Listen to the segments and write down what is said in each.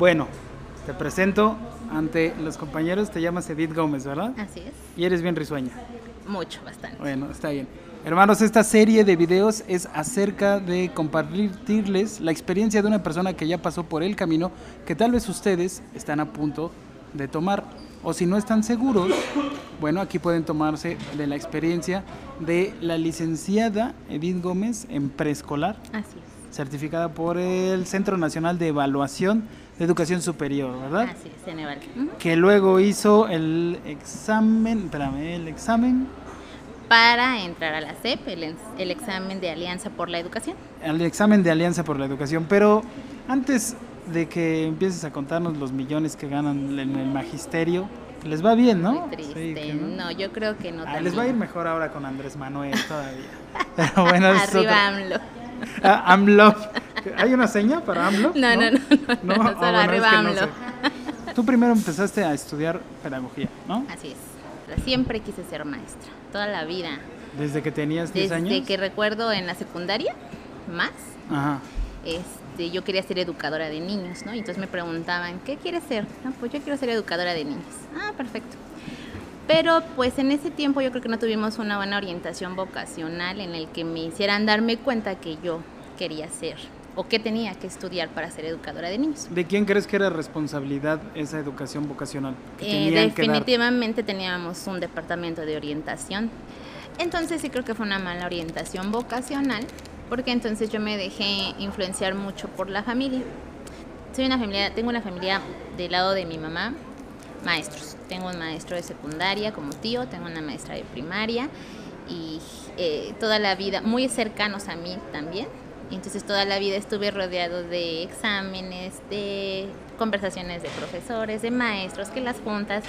Bueno, te presento ante los compañeros, te llamas Edith Gómez, ¿verdad? Así es. Y eres bien risueña. Mucho, bastante. Bueno, está bien. Hermanos, esta serie de videos es acerca de compartirles la experiencia de una persona que ya pasó por el camino que tal vez ustedes están a punto de tomar. O si no están seguros, bueno, aquí pueden tomarse de la experiencia de la licenciada Edith Gómez en preescolar, Así es. Certificada por el Centro Nacional de Evaluación de Educación Superior, ¿verdad? Así es. Que luego hizo el examen, espérame, el examen Para entrar a la CEP, el, el examen de Alianza por la Educación. al examen de Alianza por la Educación. Pero antes de que empieces a contarnos los millones que ganan en el magisterio, les va bien, ¿no? Muy triste. Sí, no. no. yo creo que no. Ah, les va a ir mejor ahora con Andrés Manuel todavía. Pero bueno, Arriba AMLO. Ah, AMLO. ¿Hay una seña para AMLO? No, no, no, no, no, Ah, solo es arriba que no AMLO. sé. Tú primero empezaste a estudiar pedagogía, ¿no? Así es. Siempre quise ser maestra, toda la vida. Desde que tenías 10 Desde años. que recuerdo en la secundaria, más, Ajá. este, yo quería ser educadora de niños, ¿no? Y entonces me preguntaban, ¿qué quieres ser? No, pues yo quiero ser educadora de niños. Ah, perfecto. Pero pues en ese tiempo yo creo que no tuvimos una buena orientación vocacional en el que me hicieran darme cuenta que yo quería ser o que tenía que estudiar para ser educadora de niños. ¿De quién crees que era responsabilidad esa educación vocacional? Que Eh, definitivamente teníamos un departamento de orientación. Entonces sí creo que fue una mala orientación vocacional, porque entonces yo me dejé influenciar mucho por la familia. Soy una familia, tengo una familia del lado de mi mamá, maestros. Tengo un maestro de secundaria como tío, tengo una maestra de primaria y eh, toda la vida, muy cercanos a mí también. Entonces toda la vida estuve rodeado de exámenes, de conversaciones de profesores, de maestros, que las juntas.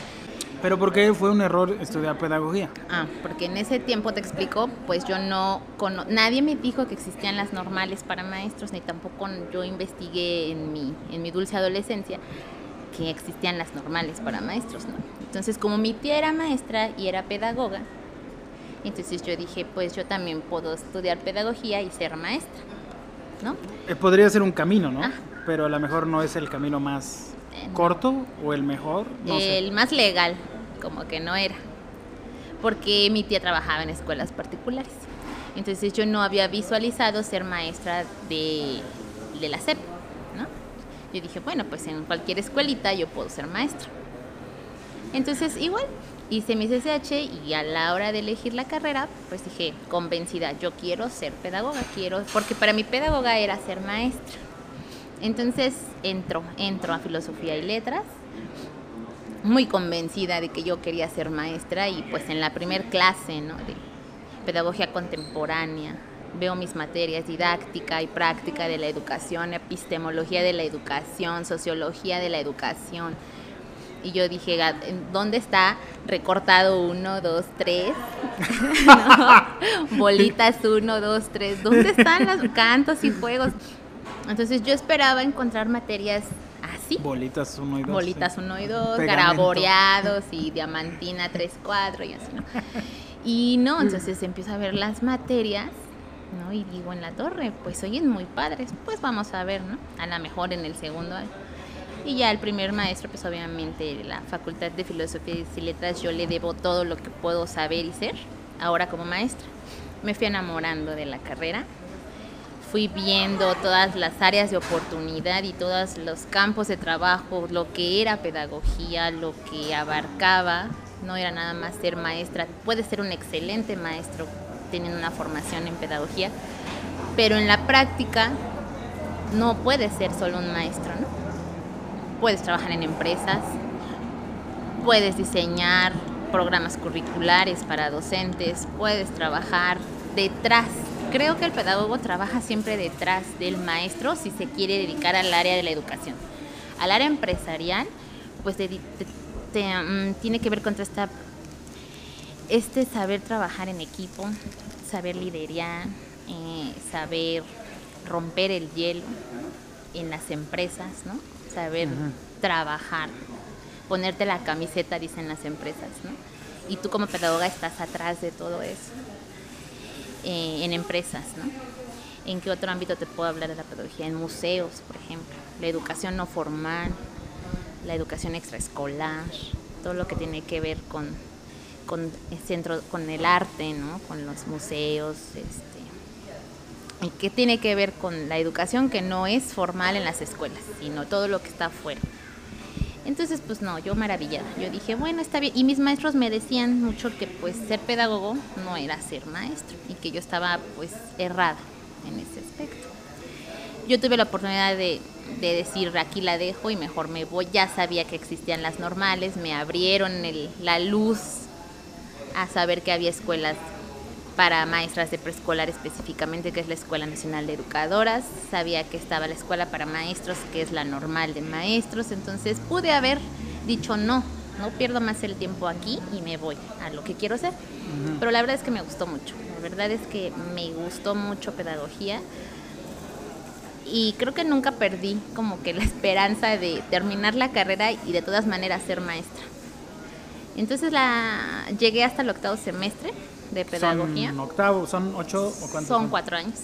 Pero ¿por qué fue un error estudiar pedagogía? Ah, porque en ese tiempo te explico, pues yo no cono nadie me dijo que existían las normales para maestros, ni tampoco yo investigué en mi, en mi dulce adolescencia que existían las normales para maestros, ¿no? Entonces, como mi tía era maestra y era pedagoga, entonces yo dije, pues yo también puedo estudiar pedagogía y ser maestra, ¿no? Eh, podría ser un camino, ¿no? Ah. Pero a lo mejor no es el camino más Eh, corto o el mejor, no el sé. más legal, como que no era. Porque mi tía trabajaba en escuelas particulares. Entonces yo no había visualizado ser maestra de, de la SEP. Yo dije, bueno, pues en cualquier escuelita yo puedo ser maestra. Entonces igual, hice mi CCH y a la hora de elegir la carrera, pues dije, convencida, yo quiero ser pedagoga, quiero, porque para mi pedagoga era ser maestra. Entonces entro, entro a filosofía y letras, muy convencida de que yo quería ser maestra y pues en la primer clase ¿no? de pedagogía contemporánea veo mis materias didáctica y práctica de la educación, epistemología de la educación, sociología de la educación. Y yo dije, "Ga- ¿en ¿dónde está recortado uno, dos, tres? ¿No? Bolitas uno, dos, tres. ¿Dónde están los cantos y juegos? Entonces yo esperaba encontrar materias así. Bolitas 1 y 2. Bolitas 1 y 2, Pegamento. garaboreados y diamantina 3, 4 y así, ¿no? Y no, entonces empiezo a ver las materias, ¿no? Y digo en la torre, pues oyen muy padres, pues vamos a ver, ¿no? A lo mejor en el segundo año. Y ya el primer maestro, pues obviamente la Facultad de Filosofía y Letras, yo le debo todo lo que puedo saber y ser, ahora como maestra. Me fui enamorando de la carrera, fui viendo todas las áreas de oportunidad y todos los campos de trabajo, lo que era pedagogía, lo que abarcaba, no era nada más ser maestra, puedes ser un excelente maestro teniendo una formación en pedagogía, pero en la práctica no puedes ser solo un maestro, ¿no? Puedes trabajar en empresas, puedes diseñar programas curriculares para docentes, puedes trabajar detrás. Creo que el pedagogo trabaja siempre detrás del maestro si se quiere dedicar al área de la educación. Al área empresarial, pues dedi- te- te, mm, tiene que ver con esta, este saber trabajar en equipo, saber liderar, eh, saber romper el hielo en las empresas, ¿no? Saber trabajar, ponerte la camiseta, dicen las empresas, ¿no? Y tú como pedagoga estás atrás de todo eso, eh, en empresas, ¿no? ¿En qué otro ámbito te puedo hablar de la pedagogía? En museos, por ejemplo, la educación no formal, la educación extraescolar, todo lo que tiene que ver con, con el centro, con el arte, ¿no? con los museos, este, y que tiene que ver con la educación que no es formal en las escuelas, sino todo lo que está afuera. Entonces, pues no, yo maravillada. Yo dije, bueno, está bien. Y mis maestros me decían mucho que pues ser pedagogo no era ser maestro y que yo estaba pues errada en ese aspecto. Yo tuve la oportunidad de, de decir, aquí la dejo y mejor me voy. Ya sabía que existían las normales, me abrieron la luz a saber que había escuelas para maestras de preescolar específicamente, que es la Escuela Nacional de Educadoras. Sabía que estaba la escuela para maestros, que es la normal de maestros. Entonces pude haber dicho no, no pierdo más el tiempo aquí y me voy a lo que quiero hacer. Pero la verdad es que me gustó mucho. La verdad es que me gustó mucho pedagogía. Y creo que nunca perdí como que la esperanza de terminar la carrera y de todas maneras ser maestra. Entonces la llegué hasta el octavo semestre de pedagogía. ¿Son octavo? ¿Son ocho o cuántos? Son cuatro años.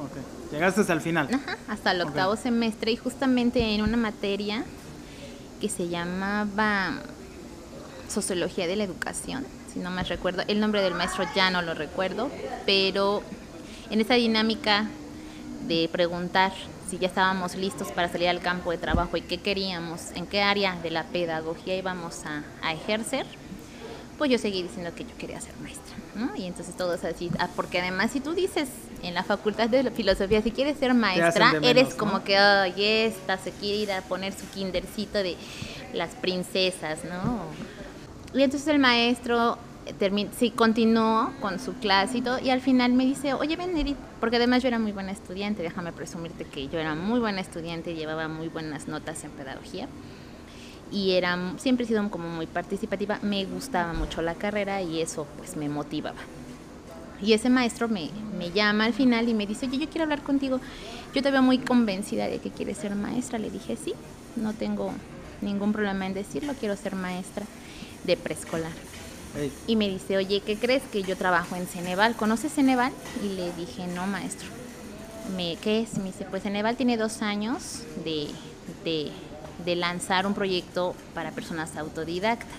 Ok. Llegaste hasta el final. Ajá, hasta el octavo semestre y justamente en una materia que se llamaba Sociología de la Educación, si no me recuerdo. El nombre del maestro ya no lo recuerdo, pero en esa dinámica de preguntar si ya estábamos listos para salir al campo de trabajo y qué queríamos, en qué área de la pedagogía íbamos a, a ejercer, pues yo seguí diciendo que yo quería ser maestra, ¿no? Y entonces todos así, ah, porque además si tú dices en la facultad de filosofía, si quieres ser maestra, menos, eres ¿no? como que, ay, esta se quiere ir a poner su kindercito de las princesas, ¿no? Y entonces el maestro sí, continuó con su clase y todo, y al final me dice, oye, ven, Edith, porque además yo era muy buena estudiante, déjame presumirte que yo era muy buena estudiante llevaba muy buenas notas en pedagogía y era siempre he sido como muy participativa, me gustaba mucho la carrera y eso pues me motivaba. Y ese maestro me, me llama al final y me dice, oye, yo quiero hablar contigo. Yo te veo muy convencida de que quieres ser maestra. Le dije, sí, no tengo ningún problema en decirlo, quiero ser maestra de preescolar. Y me dice, oye, ¿qué crees que yo trabajo en Ceneval? ¿Conoces Ceneval? Y le dije, no, maestro. Me, ¿Qué es? Me dice, pues Ceneval tiene dos años de, de, de lanzar un proyecto para personas autodidactas.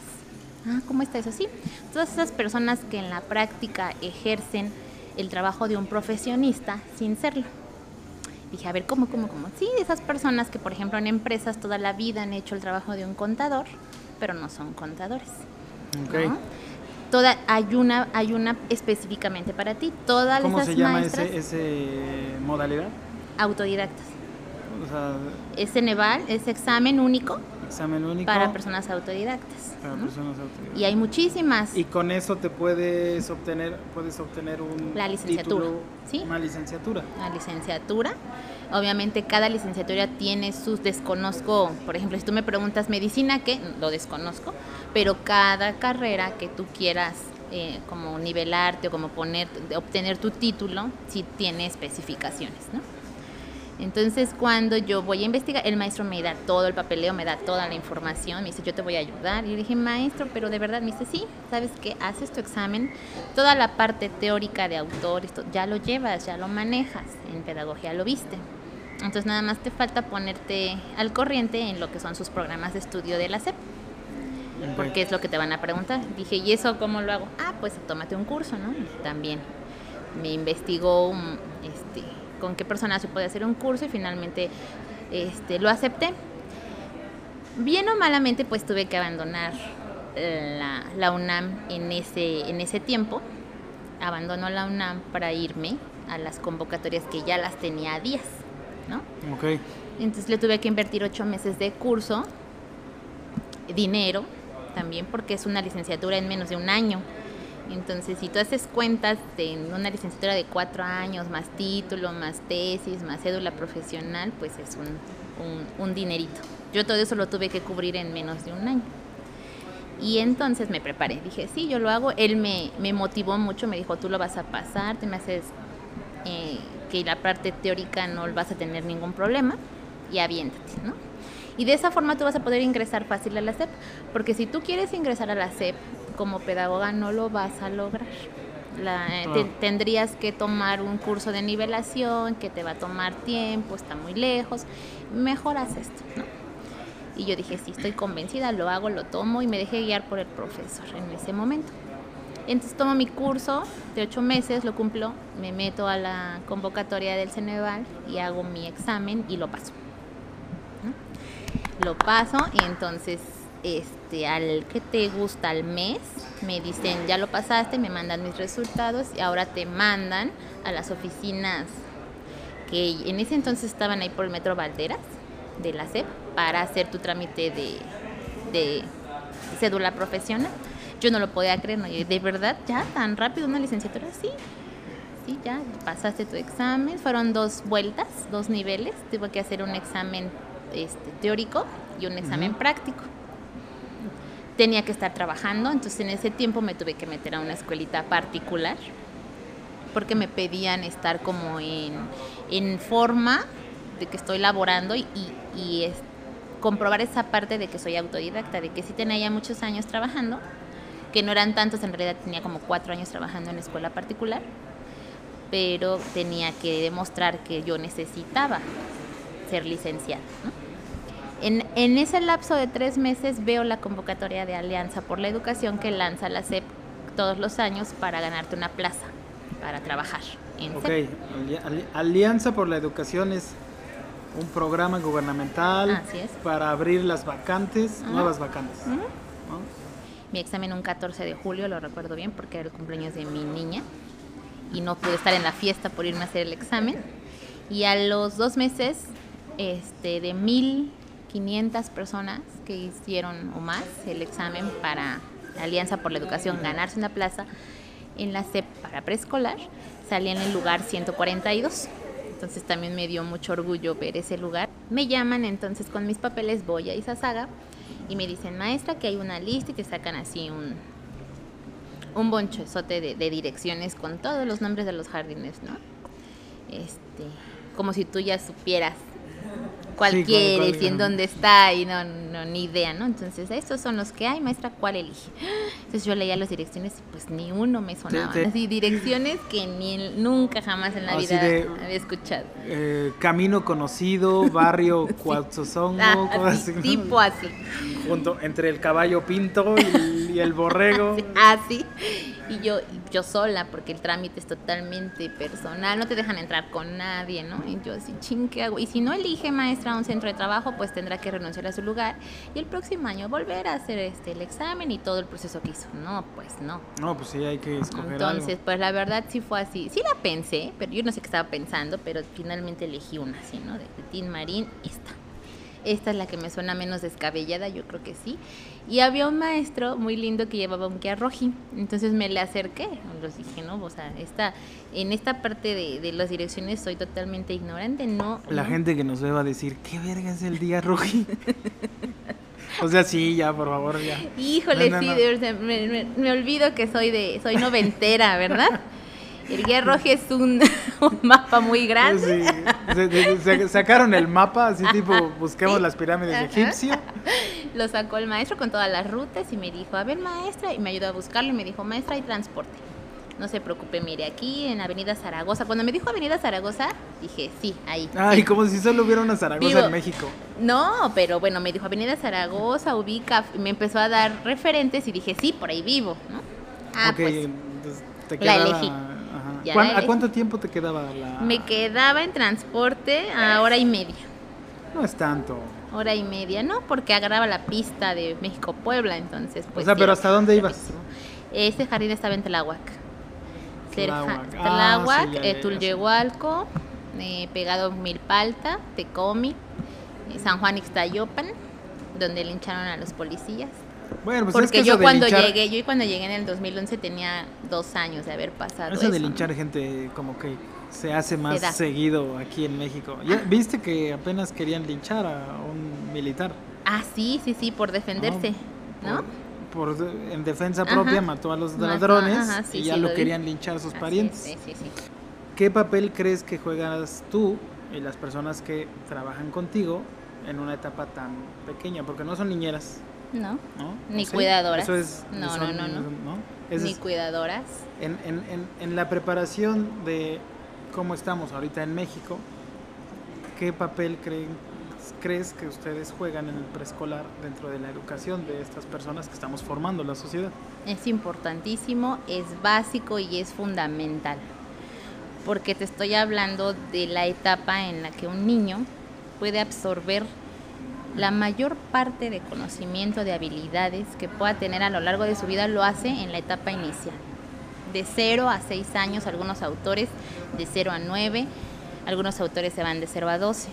Ah, ¿cómo está eso? Sí, todas esas personas que en la práctica ejercen el trabajo de un profesionista sin serlo. Dije, a ver, ¿cómo, cómo, cómo? Sí, esas personas que, por ejemplo, en empresas toda la vida han hecho el trabajo de un contador, pero no son contadores. Ok. ¿no? Toda, hay una, hay una específicamente para ti. Todas ¿Cómo esas se llama maestras ese, ese modalidad? autodidactas. O sea, Es Ceneval, es examen único examen único para personas autodidactas. para ¿no? personas autodidactas. Y hay muchísimas. Y con eso te puedes obtener, puedes obtener un La licenciatura, título, ¿sí? una licenciatura. la licenciatura. Obviamente cada licenciatura tiene sus desconozco, por ejemplo, si tú me preguntas medicina, que lo desconozco, pero cada carrera que tú quieras eh, como nivelarte o como poner, obtener tu título, sí tiene especificaciones, ¿no? Entonces cuando yo voy a investigar, el maestro me da todo el papeleo, me da toda la información, me dice yo te voy a ayudar. Y yo dije, maestro, pero de verdad, me dice, sí, sabes que haces tu examen, toda la parte teórica de autor, esto, ya lo llevas, ya lo manejas, en pedagogía lo viste. Entonces nada más te falta ponerte al corriente en lo que son sus programas de estudio de la SEP, porque es lo que te van a preguntar. Dije, ¿y eso cómo lo hago? Ah, pues tómate un curso, ¿no? También me investigó un, este, con qué persona se puede hacer un curso y finalmente este, lo acepté. Bien o malamente, pues tuve que abandonar eh, la, la UNAM en ese, en ese tiempo. Abandonó la UNAM para irme a las convocatorias que ya las tenía a días, ¿no? Ok. Entonces le tuve que invertir ocho meses de curso, dinero también, porque es una licenciatura en menos de un año. Entonces, si tú haces cuentas de una licenciatura de cuatro años, más título, más tesis, más cédula profesional, pues es un, un, un dinerito. Yo todo eso lo tuve que cubrir en menos de un año. Y entonces me preparé, dije, sí, yo lo hago. Él me, me motivó mucho, me dijo, tú lo vas a pasar, te me haces eh, que la parte teórica no vas a tener ningún problema y aviéntate, ¿no? Y de esa forma tú vas a poder ingresar fácil a la SEP, porque si tú quieres ingresar a la SEP como pedagoga no lo vas a lograr. La- eh, te- tendrías que tomar un curso de nivelación que te va a tomar tiempo, está muy lejos, mejor haz esto, ¿no? Y yo dije, sí, estoy convencida, lo hago, lo tomo y me dejé guiar por el profesor en ese momento. Entonces tomo mi curso de ocho meses, lo cumplo, me meto a la convocatoria del Ceneval y hago mi examen y lo paso. ¿no? Lo paso y entonces este al que te gusta al mes me dicen ya lo pasaste, me mandan mis resultados y ahora te mandan a las oficinas que en ese entonces estaban ahí por el Metro Valderas de la SEP para hacer tu trámite de, de cédula profesional. Yo no lo podía creer, ¿no? De verdad, ya tan rápido una licenciatura, sí. Sí, ya pasaste tu examen. Fueron dos vueltas, dos niveles. Tuve que hacer un examen este, teórico y un examen práctico. Tenía que estar trabajando, entonces en ese tiempo me tuve que meter a una escuelita particular porque me pedían estar como en, en forma de que estoy laborando y, y- comprobar esa parte de que soy autodidacta, de que sí tenía ya muchos años trabajando, que no eran tantos, en realidad tenía como cuatro años trabajando en escuela particular, pero tenía que demostrar que yo necesitaba ser licenciada. En, en ese lapso de tres meses veo la convocatoria de Alianza por la Educación que lanza la SEP todos los años para ganarte una plaza para trabajar en Ok. Ali- Ali- Alianza por la Educación es un programa gubernamental para abrir las vacantes, Ajá. nuevas vacantes. Mi examen un 14 de julio, lo recuerdo bien porque era el cumpleaños de mi niña y no pude estar en la fiesta por irme a hacer el examen. Y a los dos meses, este, de 1.500 personas que hicieron o más el examen para Alianza por la Educación, ganarse una plaza en la CEP para preescolar, salí en el lugar 142. Entonces también me dio mucho orgullo ver ese lugar. Me llaman entonces con mis papeles, voy a Izazaga y me dicen, maestra, que hay una lista y te sacan así un, un bonchezote de, de direcciones con todos los nombres de los jardines, ¿no? Este, como si tú ya supieras cuál Sí, cuál- quieres cuál- y en dónde está y no, no, ni idea, ¿no? Entonces, estos son los que hay, maestra, ¿cuál elige? Entonces yo leía las direcciones y pues ni uno me sonaba. te- Así, direcciones que ni nunca jamás en la Así vida de- había escuchado. Eh, camino conocido, barrio Cuatzozongo, Ah, tipo así. junto entre el caballo pinto y, y el borrego. Así. Y yo, y yo sola, porque el trámite es totalmente personal, no te dejan entrar con nadie, ¿no? Y yo así, ching, ¿qué hago? Y si no elige maestra a un centro de trabajo, pues tendrá que renunciar a su lugar y el próximo año volver a hacer este el examen y todo el proceso que hizo. No, pues no. No, pues sí, hay que escoger Entonces, algo. pues la verdad sí fue así. Sí la pensé, pero yo no sé qué estaba pensando, pero finalmente elegí una así, ¿no? De, de Tin Marín, esta. Esta es la que me suena menos descabellada, yo creo que sí. Y había un maestro muy lindo que llevaba un Kia Roji, entonces me le acerqué. Les dije, no, o sea, esta, en esta parte de, de las direcciones soy totalmente ignorante, no. La no. gente que nos ve va a decir, ¿qué verga es el día roji? o sea, sí, ya, por favor, ya. Híjole, No, no, sí, no. de me, me- me olvido que soy de, soy noventera, ¿verdad? El Guía Roji es un, un mapa muy grande. Sí, se- se- sacaron el mapa, así tipo, busquemos las pirámides Ajá. egipcias. Lo sacó el maestro con todas las rutas y me dijo, a ver maestra, y me ayudó a buscarlo y me dijo, maestra, hay transporte. No se preocupe, mire, aquí en Avenida Zaragoza. Cuando me dijo Avenida Zaragoza, dije, sí, ahí. Ay, sí". como si solo hubiera una Zaragoza en México. No, pero bueno, me dijo Avenida Zaragoza, ubica, y me empezó a dar referentes y dije, sí, por ahí vivo, ¿no? Ah, ok, pues entonces te la elegí. Ajá. Ya ¿Cuán- la ¿A cuánto tiempo te quedaba la...? me quedaba en transporte a hora y media. No es tanto. Hora y media, ¿no? Porque agarraba la pista de México-Puebla, entonces pues... o sea, pero ¿hasta dónde ibas? Ese jardín estaba en Tláhuac. Tláhuac. Ah, eh. Tulyehualco, eh, pegado Milpalta, Tecomi, eh, San Juan Ixtayopan, donde lincharon a los policías. Bueno, pues es Porque que eso yo de cuando linchar- llegué, yo cuando llegué en el 2011 tenía dos años de haber pasado Eso de ¿no? linchar gente como que se hace más da. seguido aquí en México. Ya, ¿Viste que apenas querían linchar a un militar? Ah, sí, sí, sí, por defenderse, ¿no? Por, por- en defensa Ajá. propia mató a los ladrones ajá, sí, y ya sí, lo, lo querían linchar sus Así parientes. es, sí, sí, sí. ¿Qué papel crees que juegas tú y las personas que trabajan contigo en una etapa tan pequeña? Porque no son niñeras, ¿No? ¿no? Ni ¿Sí? cuidadoras. Eso es, No, son- no, no, no. Ni es- cuidadoras. En, en- en- en la preparación de cómo estamos ahorita en México, ¿qué papel creen, crees que ustedes juegan en el preescolar dentro de la educación de estas personas que estamos formando la sociedad? Es importantísimo, es básico y es fundamental. Porque te estoy hablando de la etapa en la que un niño puede absorber la mayor parte de conocimiento, de habilidades que pueda tener a lo largo de su vida, lo hace en la etapa inicial. De 0 a 6 años, algunos autores de 0 a 9, algunos autores se van de 0 a 12.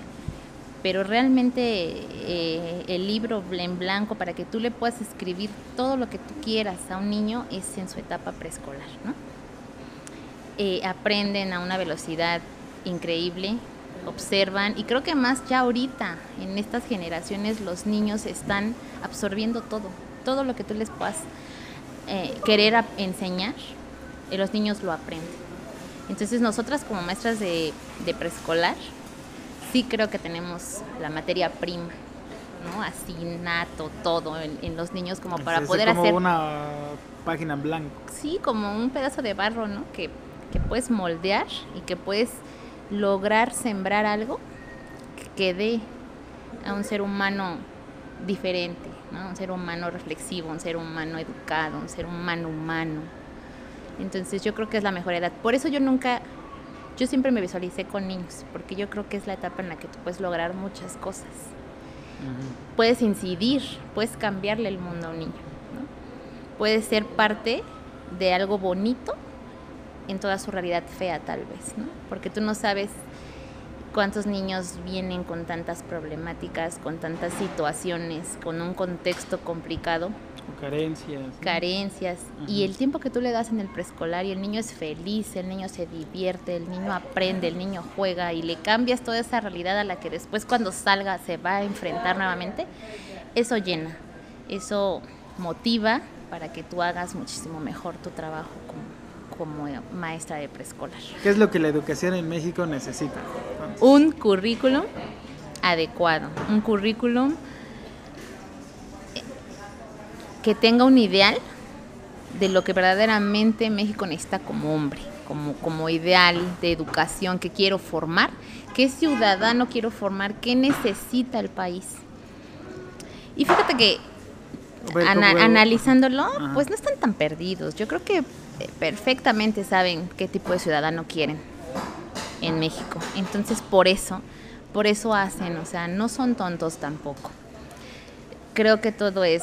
Pero realmente eh, el libro en blanco para que tú le puedas escribir todo lo que tú quieras a un niño es en su etapa preescolar. Eh, aprenden a una velocidad increíble, observan y creo que más ya ahorita en estas generaciones los niños están absorbiendo todo, todo lo que tú les puedas eh, querer enseñar, eh, los niños lo aprenden. Entonces nosotras como maestras de, de preescolar, sí creo que tenemos la materia prima, ¿no? Así nato, todo en, en los niños como para poder como hacer una página en blanco. sí, como un pedazo de barro, ¿no? Que, que puedes moldear y que puedes lograr sembrar algo que dé a un ser humano diferente, ¿no? Un ser humano reflexivo, un ser humano educado, un ser humano humano. Entonces yo creo que es la mejor edad. Por eso yo nunca, yo siempre me visualicé con niños, porque yo creo que es la etapa en la que tú puedes lograr muchas cosas. Puedes incidir, puedes cambiarle el mundo a un niño, ¿no? Puedes ser parte de algo bonito en toda su realidad fea tal vez, ¿no? Porque tú no sabes cuántos niños vienen con tantas problemáticas, con tantas situaciones, con un contexto complicado, Con carencias. ¿no? carencias, y el tiempo que tú le das en el preescolar y el niño es feliz, el niño se divierte, el niño aprende, el niño juega y le cambias toda esa realidad a la que después cuando salga se va a enfrentar nuevamente, eso llena, eso motiva para que tú hagas muchísimo mejor tu trabajo como, como maestra de preescolar. ¿Qué es lo que la educación en México necesita? Entonces, Un currículum adecuado, un currículum que tenga un ideal de lo que verdaderamente México necesita como hombre, como, como ideal de educación que quiero formar, qué ciudadano quiero formar, qué necesita el país. Y fíjate que ana- ¿cómo- analizándolo, Ajá. pues no están tan perdidos. Yo creo que perfectamente saben qué tipo de ciudadano quieren en México. Entonces, por eso, por eso hacen, o sea, no son tontos tampoco. Creo que todo es,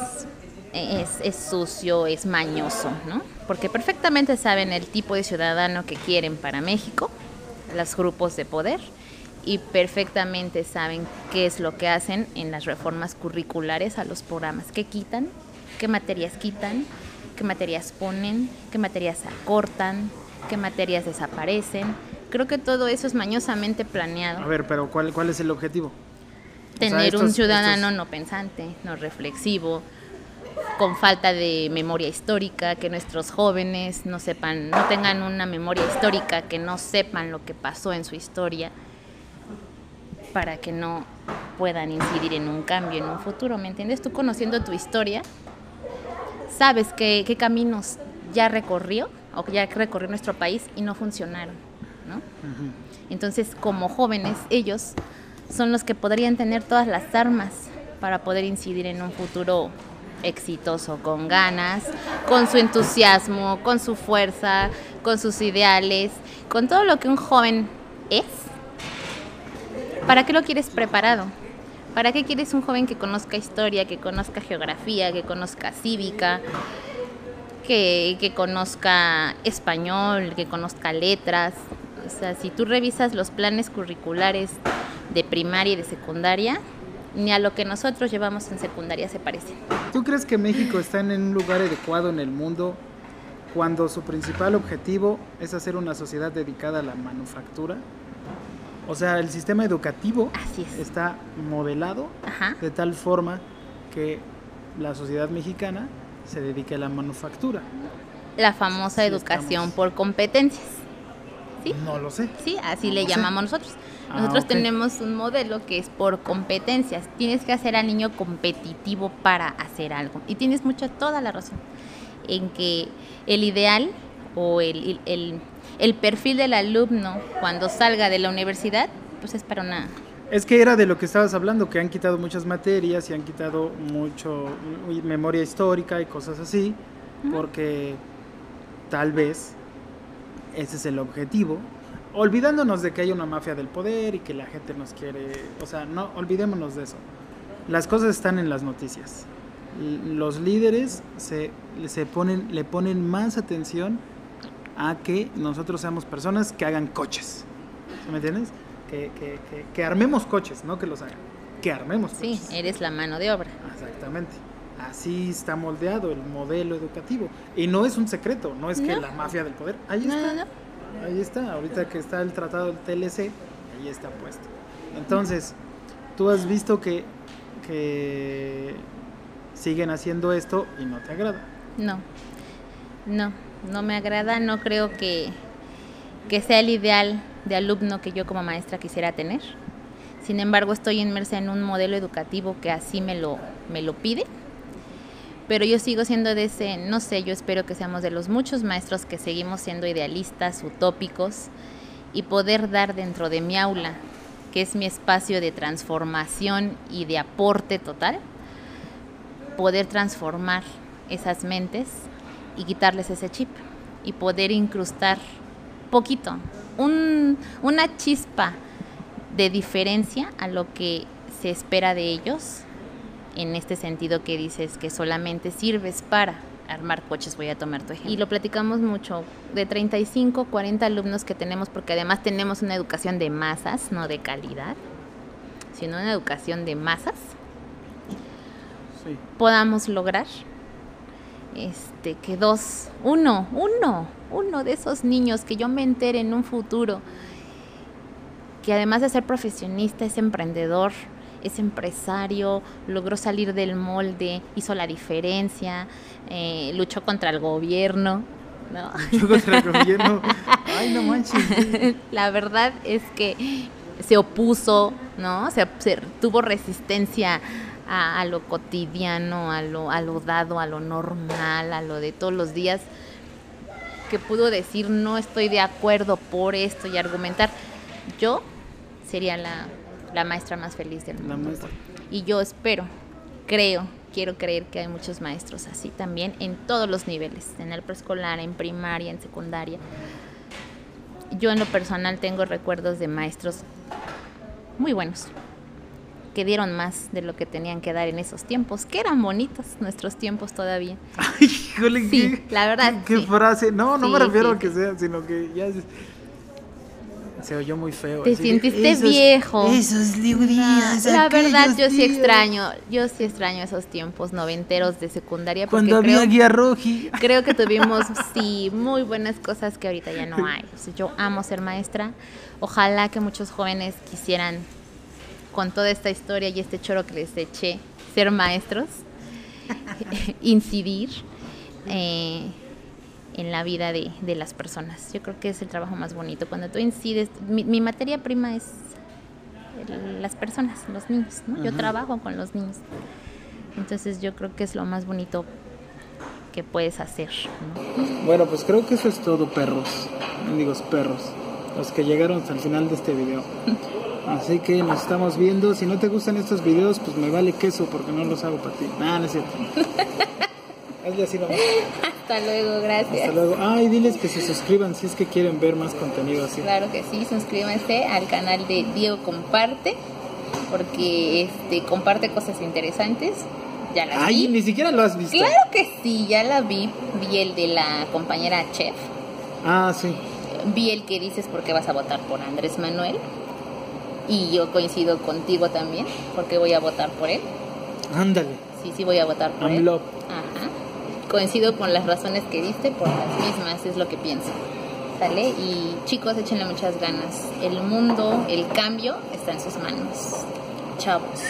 es, es sucio, es mañoso, ¿no? Porque perfectamente saben el tipo de ciudadano que quieren para México, los grupos de poder, y perfectamente saben qué es lo que hacen en las reformas curriculares a los programas, qué quitan, qué materias quitan, qué materias ponen, qué materias acortan, qué materias desaparecen. Creo que todo eso es mañosamente planeado. A ver, pero ¿cuál, cuál es el objetivo? sea, Tener un ciudadano estos- no pensante, no reflexivo, con falta de memoria histórica, que nuestros jóvenes no sepan, no tengan una memoria histórica, que no sepan lo que pasó en su historia, para que no puedan incidir en un cambio, en un futuro, ¿me entiendes? Tú conociendo tu historia, sabes qué, qué caminos ya recorrió o que ya recorrió nuestro país y no funcionaron, ¿no? Entonces, como jóvenes, ellos son los que podrían tener todas las armas para poder incidir en un futuro exitoso, con ganas, con su entusiasmo, con su fuerza, con sus ideales, con todo lo que un joven es. ¿Para qué lo quieres preparado? ¿Para qué quieres un joven que conozca historia, que conozca geografía, que conozca cívica, que, que conozca español, que conozca letras? O sea, si tú revisas los planes curriculares de primaria y de secundaria, ni a lo que nosotros llevamos en secundaria se parecen. ¿Tú crees que México está en un lugar adecuado en el mundo cuando su principal objetivo es hacer una sociedad dedicada a la manufactura? O sea, el sistema educativo Así es. está modelado Ajá. de tal forma que la sociedad mexicana se dedique a la manufactura. La famosa Sí, educación estamos. por competencias. ¿Sí? No lo sé. Sí, así No le sé. llamamos nosotros. Ah, Nosotros tenemos un modelo que es por competencias. Tienes que hacer al niño competitivo para hacer algo. Y tienes mucha, toda la razón. en que el ideal o el, el, el perfil del alumno cuando salga de la universidad, pues es para una es que era de lo que estabas hablando, que han quitado muchas materias y han quitado mucho memoria histórica y cosas así, porque tal vez ese es el objetivo, olvidándonos de que hay una mafia del poder y que la gente nos quiere, o sea, no olvidémonos de eso. Las cosas están en las noticias. Los líderes se, se ponen, le ponen más atención a que nosotros seamos personas que hagan coches. ¿Me entiendes? que, que, que, armemos coches, no que los hagan, que armemos coches. Sí, eres la mano de obra. Exactamente. Así está moldeado el modelo educativo. Y no es un secreto, no es que la mafia del poder. Ahí está. Ahí está. Ahorita que está el tratado del TLC, ahí está puesto. Entonces, tú has visto que, que siguen haciendo esto y no te agrada. No, no, no me agrada. No creo que, que sea el ideal de alumno que yo como maestra quisiera tener. Sin embargo, estoy inmersa en un modelo educativo que así me lo, me lo pide. Pero yo sigo siendo de ese, no sé, yo espero que seamos de los muchos maestros que seguimos siendo idealistas, utópicos y poder dar dentro de mi aula, que es mi espacio de transformación y de aporte total, poder transformar esas mentes y quitarles ese chip y poder incrustar poquito, un, una chispa de diferencia a lo que se espera de ellos, en este sentido que dices que solamente sirves para armar coches, voy a tomar tu ejemplo. Y lo platicamos mucho, de 35, 40 alumnos que tenemos, porque además tenemos una educación de masas, no de calidad, sino una educación de masas, podamos lograr este, que dos, uno, uno, uno de esos niños que yo me entere en un futuro, que además de ser profesionista es emprendedor, es empresario, logró salir del molde, hizo la diferencia, eh, luchó contra el gobierno. ¿no? Luchó contra el gobierno. Ay, no manches. La verdad es que se opuso, ¿no? Se, tuvo resistencia a, a, lo cotidiano, a lo, a lo dado, a lo normal, a lo de todos los días que pudo decir no estoy de acuerdo por esto y argumentar. Yo sería la, maestra más feliz del mundo. Y yo espero, creo, quiero creer que hay muchos maestros así también en todos los niveles, en el preescolar, en primaria, en secundaria. Yo en lo personal tengo recuerdos de maestros muy buenos, que dieron más de lo que tenían que dar en esos tiempos, que eran bonitos nuestros tiempos todavía. Ay, híjole, sí, la verdad. Qué frase. No, no me refiero a que sea, sino que ya se oyó muy feo. Te sientiste viejo. Esos días. la verdad, yo sí extraño, yo sí extraño esos tiempos noventeros de secundaria. Cuando había guía roji. Creo que tuvimos, sí, muy buenas cosas que ahorita ya no hay. yo amo ser maestra. Ojalá que muchos jóvenes quisieran con toda esta historia y este choro que les eché, ser maestros, incidir eh, en la vida de, las personas. Yo creo que es el trabajo más bonito. Cuando tú incides, mi, materia prima es las personas, los niños, Yo trabajo con los niños. Entonces yo creo que es lo más bonito que puedes hacer. Bueno, pues creo que eso es todo, perros. Mendigos perros. Los que llegaron hasta el final de este video. Así que nos estamos viendo. Si no te gustan estos videos, pues me vale queso porque no los hago para ti. Nada, no es cierto. Hazle así Hasta luego, gracias. Hasta luego. Ay, diles que se suscriban si es que quieren ver más contenido así. Claro que sí, suscríbanse al canal de Diego Comparte porque este comparte cosas interesantes. Ya la Ay, ni siquiera lo has visto. Claro que sí, ya la vi. Vi el de la compañera Chef. Ah, sí. Vi el que dices porque vas a votar por Andrés Manuel y yo coincido contigo también, porque voy a votar por él. Ándale. Sí, sí voy a votar por él. Ajá. Coincido con las razones que diste, por las mismas es lo que pienso. ¿Sale? Y chicos, échenle muchas ganas. El mundo, el cambio está en sus manos. Chavos.